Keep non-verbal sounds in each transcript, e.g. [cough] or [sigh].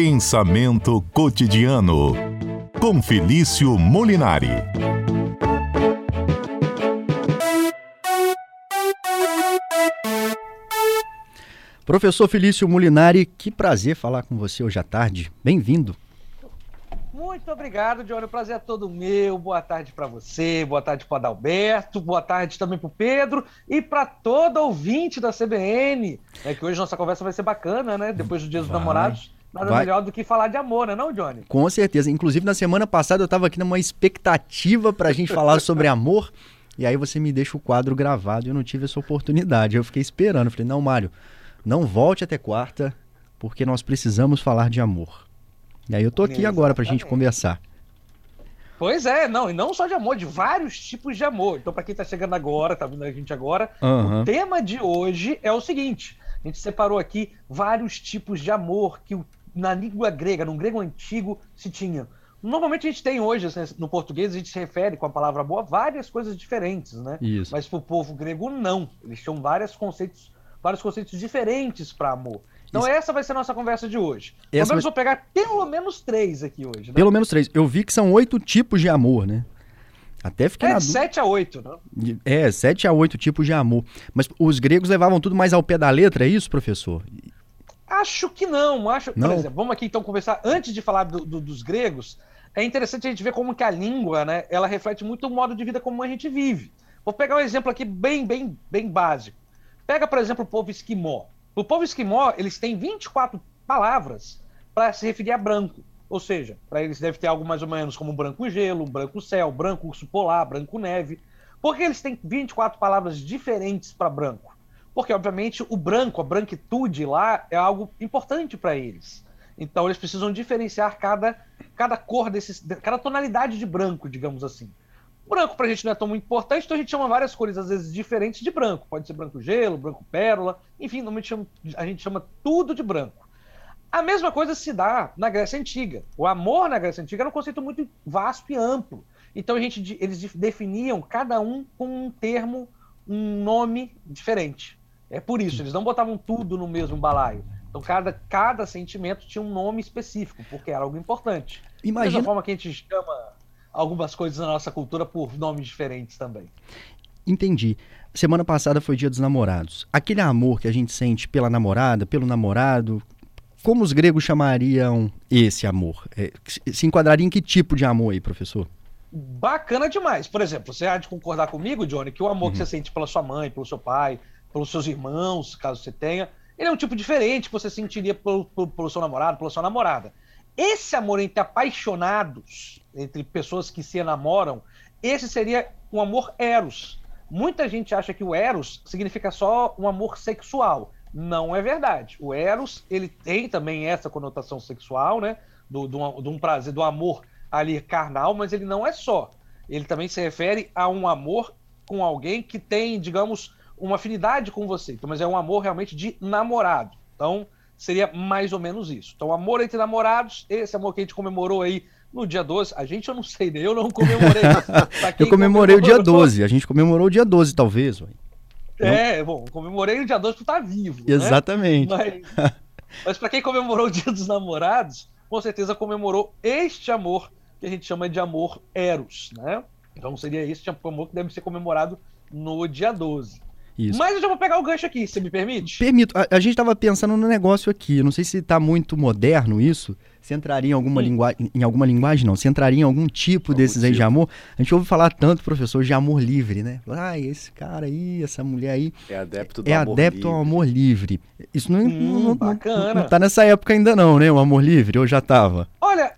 Pensamento cotidiano com Felício Molinari. Professor Felício Molinari, que prazer falar com você hoje à tarde. Bem-vindo. Muito obrigado, Johnny. O prazer é todo meu. Boa tarde para você, boa tarde para o Adalberto, boa tarde também para o Pedro e para todo ouvinte da CBN. É que hoje nossa conversa vai ser bacana, né? Depois do Dia dos vai, Namorados. Nada vai. melhor do que falar de amor, né, não, Johnny? Com certeza. Inclusive, na semana passada eu estava aqui numa expectativa para a gente falar [laughs] sobre amor. E aí você me deixa o quadro gravado e eu não tive essa oportunidade. Eu fiquei esperando. Falei, não, Mário, não volte até quarta, porque nós precisamos falar de amor. E aí eu tô aqui Exatamente. agora pra gente conversar. Pois é, não, e não só de amor, de vários tipos de amor. Então, para quem tá chegando agora, tá vendo a gente agora, uhum. o tema de hoje é o seguinte: a gente separou aqui vários tipos de amor que na língua grega, no grego antigo, se tinha. Normalmente a gente tem hoje, assim, no português, a gente se refere com a palavra amor a várias coisas diferentes, né? Isso. Mas pro povo grego, não. Eles tinham vários conceitos, vários conceitos diferentes para amor. Então Isso. essa vai ser a nossa conversa de hoje. Essa pelo menos vai... vou pegar pelo menos três aqui hoje. Né? Pelo menos três. Eu vi que são oito tipos de amor, né? Até fiquei é, na dúvida. 7 a 8, né? É, 7 a 8 tipos de amor. Mas os gregos levavam tudo mais ao pé da letra, é isso, professor? Acho que não. Acho, não. Por exemplo, vamos aqui então conversar. Antes de falar do, do, dos gregos, é interessante a gente ver como que a língua, né, ela reflete muito o modo de vida como a gente vive. Vou pegar um exemplo aqui bem, bem, bem básico. Pega, por exemplo, o povo esquimó. O povo esquimó, eles têm 24 palavras para se referir a branco. Ou seja, para eles deve ter algo mais ou menos como branco gelo, branco céu, branco urso polar, branco neve. Por que eles têm 24 palavras diferentes para branco? Porque, obviamente, o branco, a branquitude lá é algo importante para eles. Então, eles precisam diferenciar cada, cada cor desses, cada tonalidade de branco, digamos assim. Branco pra gente não é tão importante, então a gente chama várias cores, às vezes, diferentes de branco. Pode ser branco gelo, branco pérola, enfim, normalmente a gente chama tudo de branco. A mesma coisa se dá na Grécia Antiga. O amor na Grécia Antiga era um conceito muito vasto e amplo. Então a gente, eles definiam cada um com um termo, um nome diferente. É por isso, eles não botavam tudo no mesmo balaio. Então cada, cada sentimento tinha um nome específico, porque era algo importante. Imagina... Da mesma forma que a gente chama algumas coisas na nossa cultura por nomes diferentes também. Entendi. Semana passada foi Dia dos Namorados. Aquele amor que a gente sente pela namorada, pelo namorado, como os gregos chamariam esse amor? É, se enquadraria em que tipo de amor aí, professor? Bacana demais. Por exemplo, você há de concordar comigo, Johnny, que o amor uhum. que você sente pela sua mãe, pelo seu pai, pelos seus irmãos, caso você tenha, ele é um tipo diferente que você sentiria pelo, pelo, pelo seu namorado, pela sua namorada. Esse amor entre apaixonados, entre pessoas que se enamoram, esse seria um amor eros. Muita gente acha que o eros significa só um amor sexual. Não é verdade. O eros, ele tem também essa conotação sexual, né? Do, do, um prazer, do amor ali carnal, mas ele não é só. Ele também se refere a um amor com alguém que tem, digamos, uma afinidade com você. Então, mas é um amor realmente de namorado. Então, seria mais ou menos isso. Então, amor entre namorados, esse amor que a gente comemorou aí no dia 12. A gente eu não sei, né? Eu não comemorei. [laughs] eu comemorei o dia 12. A gente comemorou o dia 12, talvez. Ué. É, bom, comemorei o dia 12 porque tá vivo. Né? Exatamente. Né? Mas, mas para quem comemorou o dia dos namorados, com certeza comemorou este amor que a gente chama de amor eros, né? Então seria esse amor que deve ser comemorado no dia 12. Isso. Mas eu já vou pegar o gancho aqui, você me permite? Permito. A, a gente estava pensando no negócio aqui. não sei se está muito moderno isso. Se entraria em alguma linguagem. Em alguma linguagem, não. Se entraria em algum tipo algum desses tipo. aí de tipo. amor. A gente ouve falar tanto, professor, de amor livre, né? Ah, esse cara aí, essa mulher aí. É adepto do é amor adepto livre. ao amor livre. Isso não, hum, não, bacana. não, não tá nessa época ainda, não, né? O amor livre, ou já tava? Olha,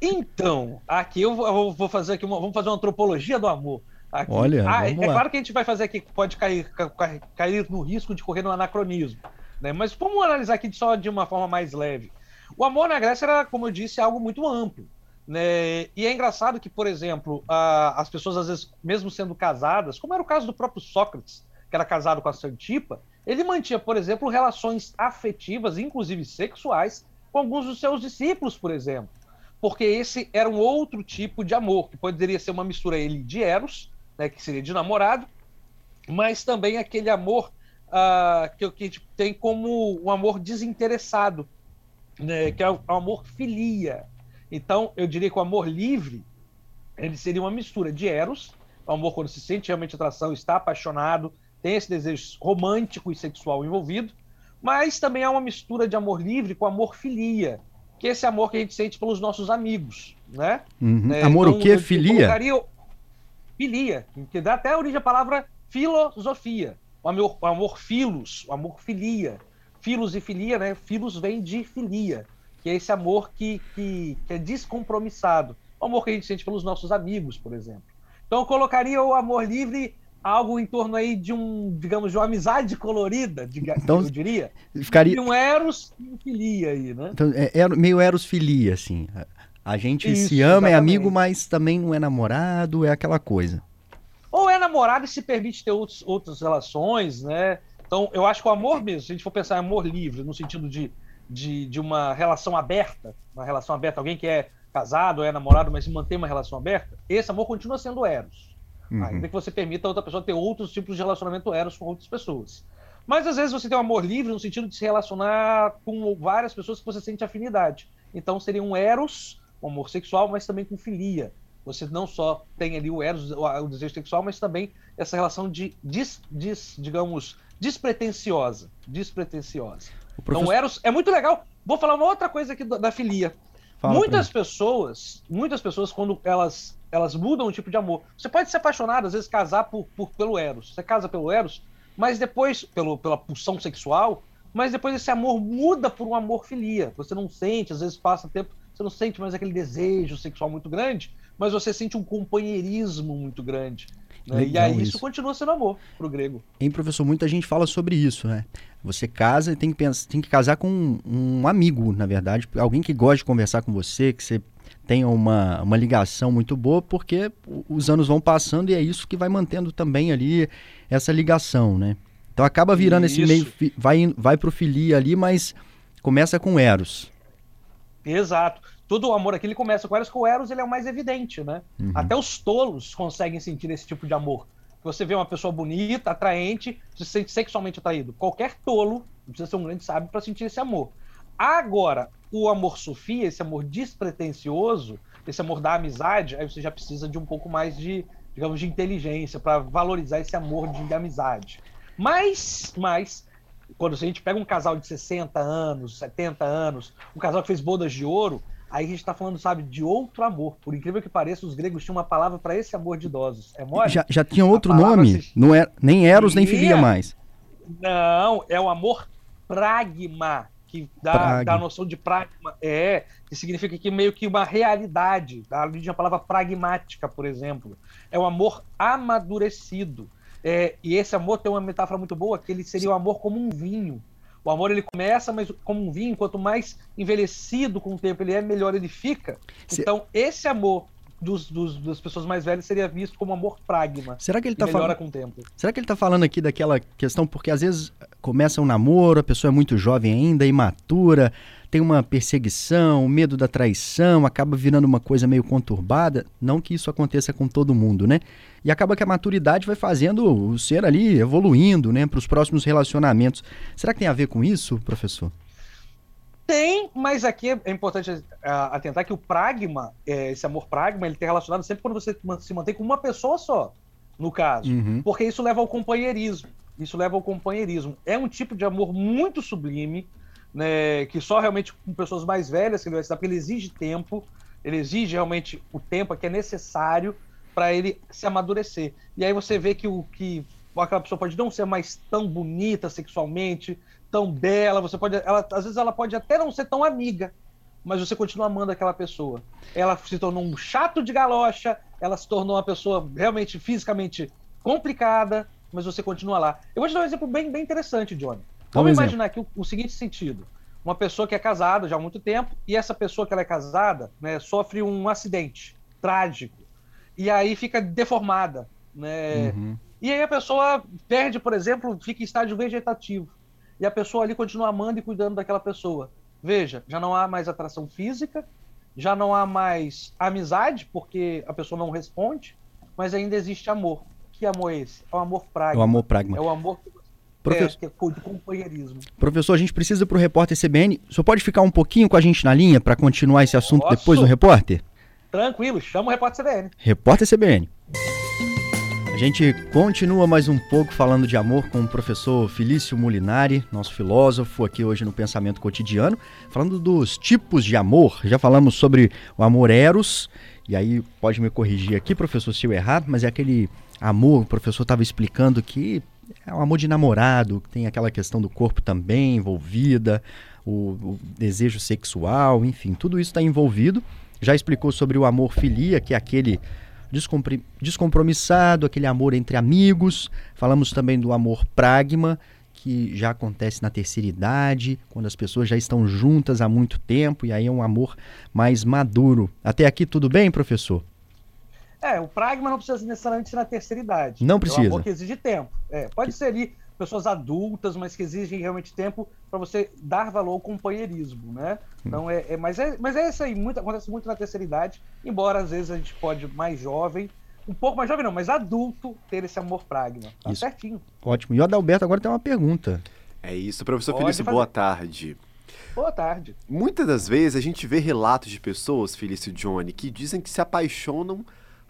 então, aqui eu vou, vou fazer aqui uma, vamos fazer uma antropologia do amor. Aqui. Olha, ah, é, claro que a gente vai fazer aqui, pode cair, cair, cair no risco de correr no anacronismo. Né? Mas vamos analisar aqui só de uma forma mais leve. O amor na Grécia era, como eu disse, algo muito amplo. Né? E é engraçado que, por exemplo, a, as pessoas, às vezes, mesmo sendo casadas, como era o caso do próprio Sócrates, que era casado com a Santipa, ele mantinha, por exemplo, relações afetivas, inclusive sexuais, com alguns dos seus discípulos, por exemplo. Porque esse era um outro tipo de amor, que poderia ser uma mistura ele de Eros né, que seria de namorado, mas também aquele amor uh, que, que a gente tem como um amor desinteressado. né, que é o amor filia. Então, eu diria que o amor livre ele seria uma mistura de eros, o amor quando se sente realmente atração, está apaixonado, tem esse desejo romântico e sexual envolvido, mas também há uma mistura de amor livre com amor filia, que é esse amor que a gente sente pelos nossos amigos, né? Uhum. É, amor então, o quê? Filia? Colocaria... Filia, que dá até origem à palavra filosofia. O amor, o amor filos, o amor filia. Filos e filia, né? Filos vem de filia, que é esse amor que, que, que é descompromissado. O amor que a gente sente pelos nossos amigos, por exemplo. Então eu colocaria o amor livre algo em torno aí de um, digamos, de uma amizade colorida, então, eu diria. Ficaria... De um eros e filia aí, né? Então, é meio eros filia, assim. A gente Isso, se ama, exatamente. é amigo, mas também não é namorado, é aquela coisa. Ou é namorado e se permite ter outros, outras relações, né? Então, eu acho que o amor mesmo, se a gente for pensar em amor livre, no sentido de, de, de uma relação aberta, uma relação aberta, alguém que é casado ou é namorado, mas mantém uma relação aberta, esse amor continua sendo eros. Uhum. Ainda que você permita a outra pessoa ter outros tipos de relacionamento eros com outras pessoas. Mas às vezes você tem um amor livre no sentido de se relacionar com várias pessoas que você sente afinidade. Então seria um eros o amor sexual, mas também com filia. Você não só tem ali o eros, o desejo sexual, mas também essa relação de, dis, dis, digamos, despretensiosa. Despretensiosa. Professor... Então, eros é muito legal. Vou falar uma outra coisa aqui da filia. Fala muitas pessoas, muitas pessoas, quando elas, elas mudam o tipo de amor, você pode ser apaixonado, às vezes casar por, por pelo eros. Você casa pelo eros, mas depois, pelo, pela pulsão sexual, mas depois esse amor muda por um amor filia. Você não sente, às vezes passa tempo você não sente mais aquele desejo sexual muito grande, mas você sente um companheirismo muito grande. Né? e aí isso. continua sendo amor para o grego. Hein, professor, muita gente fala sobre isso, né? Você casa e tem que, pensar, tem que casar com um, um amigo, na verdade, alguém que gosta de conversar com você, que você tenha uma, uma ligação muito boa, porque os anos vão passando e é isso que vai mantendo também ali essa ligação, né? Então acaba virando isso. esse meio, vai, vai pro filia ali, mas começa com Eros. Exato. Todo o amor aqui ele começa com Eros, que o Eros ele é o mais evidente, né? Uhum. Até os tolos conseguem sentir esse tipo de amor. Você vê uma pessoa bonita, atraente, se sente sexualmente atraído. Qualquer tolo, precisa ser um grande sábio para sentir esse amor. Agora, o amor Sofia, esse amor despretensioso, esse amor da amizade, aí você já precisa de um pouco mais de, digamos, de inteligência para valorizar esse amor de amizade. Mas, mas quando a gente pega um casal de 60 anos, 70 anos, um casal que fez bodas de ouro, aí a gente está falando, sabe, de outro amor. Por incrível que pareça, os gregos tinham uma palavra para esse amor de idosos. É mole? Já, já tinha outro nome? Se... Não é, nem Eros, nem Filia mais. Não, é o amor pragma, que dá, dá a noção de pragma. É, que significa que meio que uma realidade. A origem da palavra pragmática, por exemplo. É o amor amadurecido. É, e esse amor tem uma metáfora muito boa, que ele seria o amor como um vinho. O amor ele começa, mas como um vinho, quanto mais envelhecido com o tempo ele é, melhor ele fica. Então, esse amor dos, dos, das pessoas mais velhas seria visto como amor pragma. Será que ele está falando com o tempo? Será que ele está falando aqui daquela questão porque às vezes começa um namoro, a pessoa é muito jovem ainda, imatura, tem uma perseguição, medo da traição, acaba virando uma coisa meio conturbada. Não que isso aconteça com todo mundo, né? E acaba que a maturidade vai fazendo o ser ali evoluindo, né, para os próximos relacionamentos. Será que tem a ver com isso, professor? Tem, mas aqui é importante atentar que o pragma, é, esse amor pragma, ele tem relacionado sempre quando você se mantém com uma pessoa só, no caso. Uhum. Porque isso leva ao companheirismo. Isso leva ao companheirismo. É um tipo de amor muito sublime, né, que só realmente com pessoas mais velhas que ele vai se dar, porque ele exige tempo, ele exige realmente o tempo que é necessário para ele se amadurecer. E aí você vê que o que aquela pessoa pode não ser mais tão bonita sexualmente, tão bela, você pode, ela, às vezes ela pode até não ser tão amiga, mas você continua amando aquela pessoa. Ela se tornou um chato de galocha, ela se tornou uma pessoa realmente fisicamente complicada, mas você continua lá. Eu vou te dar um exemplo bem, bem interessante, Johnny. Vamos imaginar aqui o, o, seguinte sentido: uma pessoa que é casada já há muito tempo e essa pessoa que ela é casada né, sofre um acidente trágico e aí fica deformada, né? Uhum. E aí a pessoa perde, por exemplo, fica em estágio vegetativo e a pessoa ali continua amando e cuidando daquela pessoa. Veja, já não há mais atração física, já não há mais amizade porque a pessoa não responde, mas ainda existe amor. Que amor é esse? É o amor pragma. É o amor pragma. É o amor que Professor... É, é de companheirismo. Professor, a gente precisa para o repórter CBN. O senhor pode ficar um pouquinho com a gente na linha para continuar esse assunto Posso? depois do repórter? Tranquilo, chama o repórter CBN. Repórter CBN. Gente continua mais um pouco falando de amor com o professor Felício Molinari, nosso filósofo aqui hoje no Pensamento Cotidiano, falando dos tipos de amor. Já falamos sobre o amor eros, e aí pode me corrigir aqui, professor, se eu errar, mas é aquele amor, o professor estava explicando que é um amor de namorado, tem aquela questão do corpo também envolvida, o, o desejo sexual, enfim, tudo isso está envolvido. Já explicou sobre o amor filia, que é aquele descompromissado, aquele amor entre amigos. Falamos também do amor pragma, que já acontece na terceira idade, quando as pessoas já estão juntas há muito tempo, e aí é um amor mais maduro. Até aqui tudo bem, professor? É, o pragma não precisa necessariamente ser na terceira idade. Não precisa. É um amor que exige tempo. É, pode que... ser ali pessoas adultas, mas que exigem realmente tempo para você dar valor ao companheirismo, né? Então é, é, mas é, mas é isso aí, muito, acontece muito na terceira idade, embora às vezes a gente pode mais jovem, um pouco mais jovem não, mas adulto ter esse amor pragma. Tá isso. certinho. Ótimo. E o Adalberto agora tem uma pergunta. É isso, professor pode Felício, fazer. boa tarde. Boa tarde. Muitas das vezes a gente vê relatos de pessoas, Felício Johnny, que dizem que se apaixonam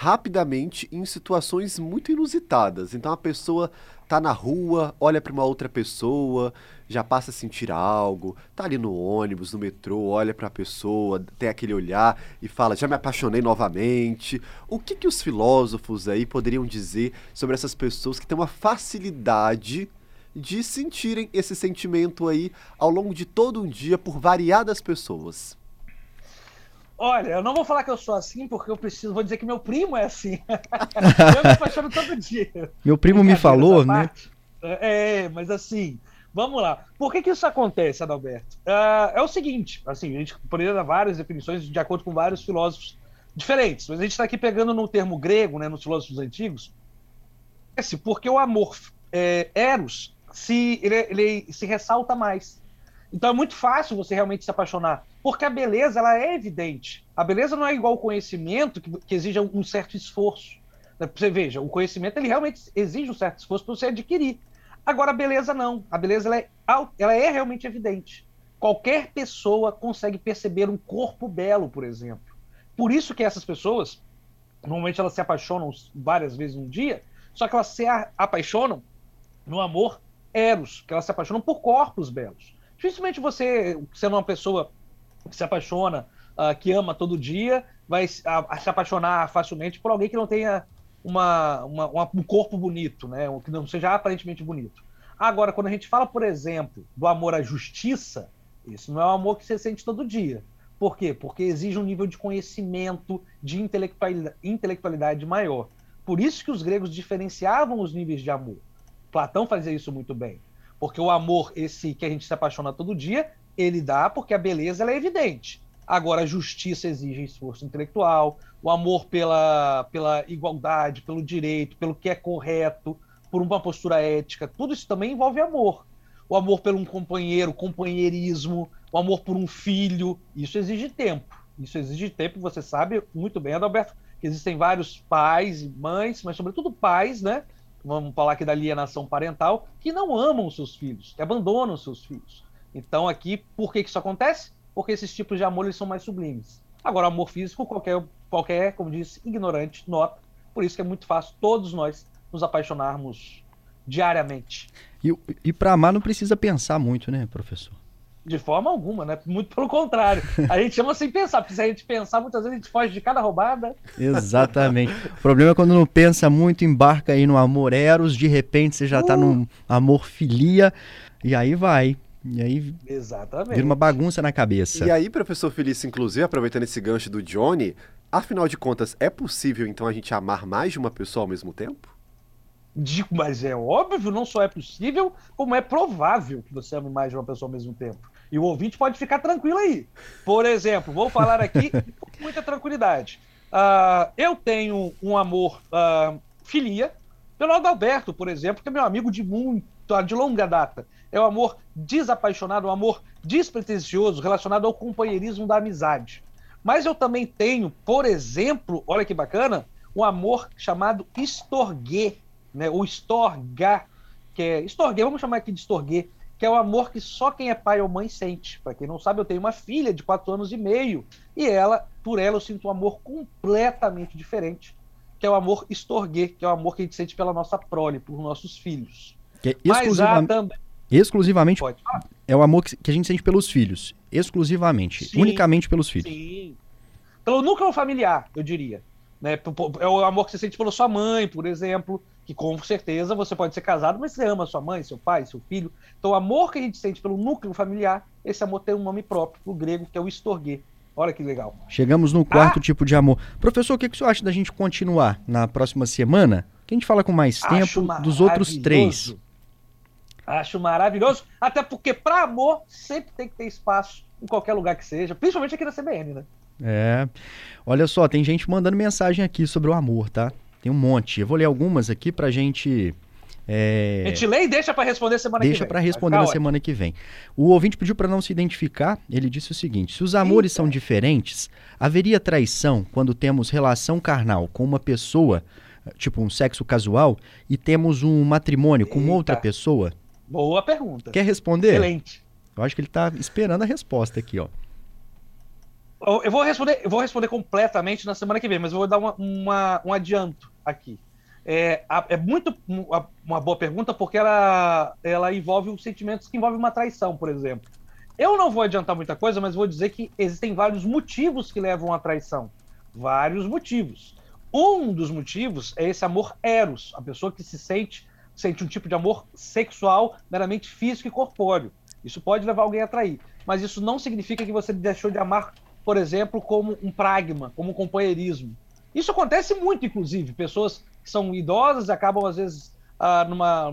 rapidamente em situações muito inusitadas. Então a pessoa tá na rua, olha para uma outra pessoa, já passa a sentir algo, tá ali no ônibus, no metrô, olha para a pessoa, tem aquele olhar e fala: "Já me apaixonei novamente". O que que os filósofos aí poderiam dizer sobre essas pessoas que têm uma facilidade de sentirem esse sentimento aí ao longo de todo um dia por variadas pessoas? Olha, eu não vou falar que eu sou assim, porque eu preciso, vou dizer que meu primo é assim. [laughs] eu me apaixono todo dia. Meu primo me falou, né? É, mas assim, vamos lá. Por que, que isso acontece, Adalberto? Uh, é o seguinte, assim, a gente poderia dar várias definições de acordo com vários filósofos diferentes, mas a gente está aqui pegando no termo grego, né, nos filósofos antigos, porque o amor é, eros se, ele, ele se ressalta mais. Então é muito fácil você realmente se apaixonar, porque a beleza ela é evidente. A beleza não é igual ao conhecimento que, que exige um certo esforço. Né? Você veja, o conhecimento ele realmente exige um certo esforço para você adquirir. Agora a beleza não. A beleza ela é, ela é realmente evidente. Qualquer pessoa consegue perceber um corpo belo, por exemplo. Por isso que essas pessoas, normalmente elas se apaixonam várias vezes no dia, só que elas se apaixonam no amor eros, que elas se apaixonam por corpos belos. Dificilmente você, sendo uma pessoa que se apaixona, uh, que ama todo dia, vai se apaixonar facilmente por alguém que não tenha uma, uma, uma, um corpo bonito, né? que não seja aparentemente bonito. Agora, quando a gente fala, por exemplo, do amor à justiça, isso não é um amor que você sente todo dia. Por quê? Porque exige um nível de conhecimento, de intelectualidade maior. Por isso que os gregos diferenciavam os níveis de amor. Platão fazia isso muito bem. Porque o amor, esse que a gente se apaixona todo dia, ele dá porque a beleza é evidente. Agora, a justiça exige esforço intelectual, o amor pela, pela igualdade, pelo direito, pelo que é correto, por uma postura ética, tudo isso também envolve amor. O amor por um companheiro, companheirismo, o amor por um filho, isso exige tempo. Isso exige tempo, você sabe muito bem, Adalberto, que existem vários pais e mães, mas sobretudo pais, né, vamos falar aqui da alienação parental, que não amam seus filhos, que abandonam seus filhos. Então aqui, por que, que isso acontece? Porque esses tipos de amor eles são mais sublimes. Agora, amor físico, qualquer, qualquer, como disse, ignorante nota. Por isso que é muito fácil todos nós nos apaixonarmos diariamente. E, e para amar não precisa pensar muito, né, professor? De forma alguma, né? Muito pelo contrário. A gente chama sem pensar, porque se a gente pensar, muitas vezes a gente foge de cada roubada. Exatamente. o problema é quando não pensa muito, embarca aí no amor eros, de repente você já tá uh. tá num amor filia, e aí vai. E aí Exatamente. vira uma bagunça na cabeça. E aí, professor Felício, inclusive, aproveitando esse gancho do Johnny, afinal de contas, é possível então a gente amar mais de uma pessoa ao mesmo tempo? Digo, mas é óbvio, não só é possível, como é provável que você ame mais de uma pessoa ao mesmo tempo. E o ouvinte pode ficar tranquilo aí. Por exemplo, vou falar aqui [laughs] com muita tranquilidade. Uh, eu tenho um amor uh, filia pelo Adalberto, por exemplo, que é meu amigo de muito, de longa data. É um amor desapaixonado, um amor despretensioso, relacionado ao companheirismo da amizade. Mas eu também tenho, por exemplo, olha que bacana, um amor chamado estorguê, né? O estorga, que é estorguê, vamos chamar aqui de estorguê, que é o amor que só quem é pai ou mãe sente. Para quem não sabe, eu tenho uma filha de quatro anos e meio e ela, por ela, eu sinto um amor completamente diferente, que é o amor estorguê, que é o amor que a gente sente pela nossa prole, por nossos filhos. Que é exclusiva... também... Exclusivamente é o amor que a gente sente pelos filhos. Exclusivamente. Sim, unicamente pelos filhos. Sim. Pelo núcleo familiar, eu diria. Né? É o amor que você sente pela sua mãe, por exemplo que com certeza você pode ser casado, mas você ama sua mãe, seu pai, seu filho. Então, o amor que a gente sente pelo núcleo familiar, esse amor tem um nome próprio, o grego, que é o estorguê. Olha que legal. Chegamos no quarto ah! tipo de amor. Professor, o que, que o senhor acha da gente continuar na próxima semana? Que a gente fala com mais tempo dos outros três. Acho maravilhoso, até porque para amor sempre tem que ter espaço em qualquer lugar que seja, principalmente aqui na CBN, né? É. Olha só, tem gente mandando mensagem aqui sobre o amor, tá? Tem um monte. Eu vou ler algumas aqui pra gente. É... A gente lê e deixa para responder semana deixa que vem. Deixa para responder na semana que vem. O ouvinte pediu para não se identificar. Ele disse o seguinte: se os amores Eita. são diferentes, haveria traição quando temos relação carnal com uma pessoa, tipo um sexo casual, e temos um matrimônio com Eita. outra pessoa? Boa pergunta. Quer responder? Excelente. Eu acho que ele está esperando a resposta aqui, ó. Eu vou responder, eu vou responder completamente na semana que vem, mas eu vou dar uma, uma um adianto aqui. É, é muito uma boa pergunta porque ela, ela envolve os sentimentos que envolvem uma traição, por exemplo. Eu não vou adiantar muita coisa, mas vou dizer que existem vários motivos que levam à traição. Vários motivos. Um dos motivos é esse amor eros, a pessoa que se sente sente um tipo de amor sexual meramente físico e corpóreo. Isso pode levar alguém a trair, mas isso não significa que você deixou de amar por exemplo, como um pragma, como um companheirismo. Isso acontece muito, inclusive. Pessoas que são idosas acabam, às vezes, ah, numa,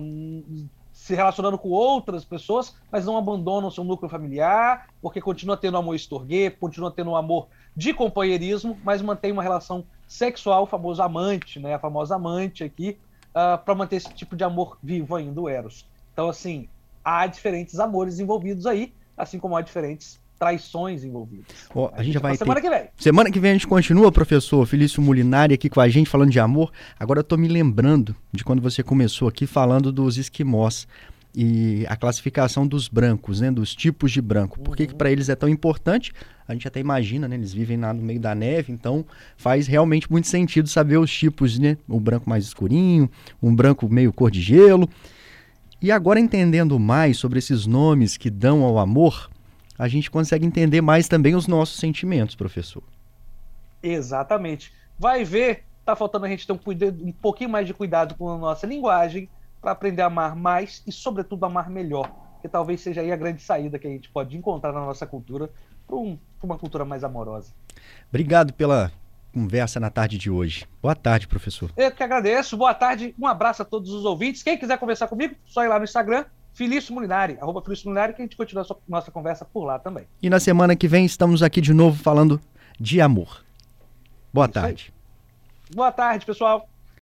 se relacionando com outras pessoas, mas não abandonam seu núcleo familiar, porque continua tendo amor estorguê, continua tendo um amor de companheirismo, mas mantém uma relação sexual, o famoso amante, né? a famosa amante aqui, uh, para manter esse tipo de amor vivo ainda, o Eros. Então, assim, há diferentes amores envolvidos aí, assim como há diferentes traições envolvidas. Oh, a, a, gente já vai ter... Semana que vem. Semana que vem a gente continua, professor Felício Molinari aqui com a gente falando de amor. Agora eu tô me lembrando de quando você começou aqui falando dos esquimós e a classificação dos brancos, né, dos tipos de branco. Por que, uhum. que para eles é tão importante? A gente até imagina, né, eles vivem lá no meio da neve, então faz realmente muito sentido saber os tipos, né? O branco mais escurinho, um branco meio cor de gelo. E agora entendendo mais sobre esses nomes que dão ao amor, a gente consegue entender mais também os nossos sentimentos, professor. Exatamente. Vai ver, tá faltando a gente ter um, cuidado, um pouquinho mais de cuidado com a nossa linguagem para aprender a amar mais e, sobretudo, amar melhor. Que talvez seja aí a grande saída que a gente pode encontrar na nossa cultura para um, uma cultura mais amorosa. Obrigado pela conversa na tarde de hoje. Boa tarde, professor. Eu que agradeço. Boa tarde. Um abraço a todos os ouvintes. Quem quiser conversar comigo, só ir lá no Instagram, Felício Molinari, arroba Felício Molinari, que a gente continua a nossa conversa por lá também. E na semana que vem estamos aqui de novo falando de amor. Boa Isso tarde. Aí. Boa tarde, pessoal.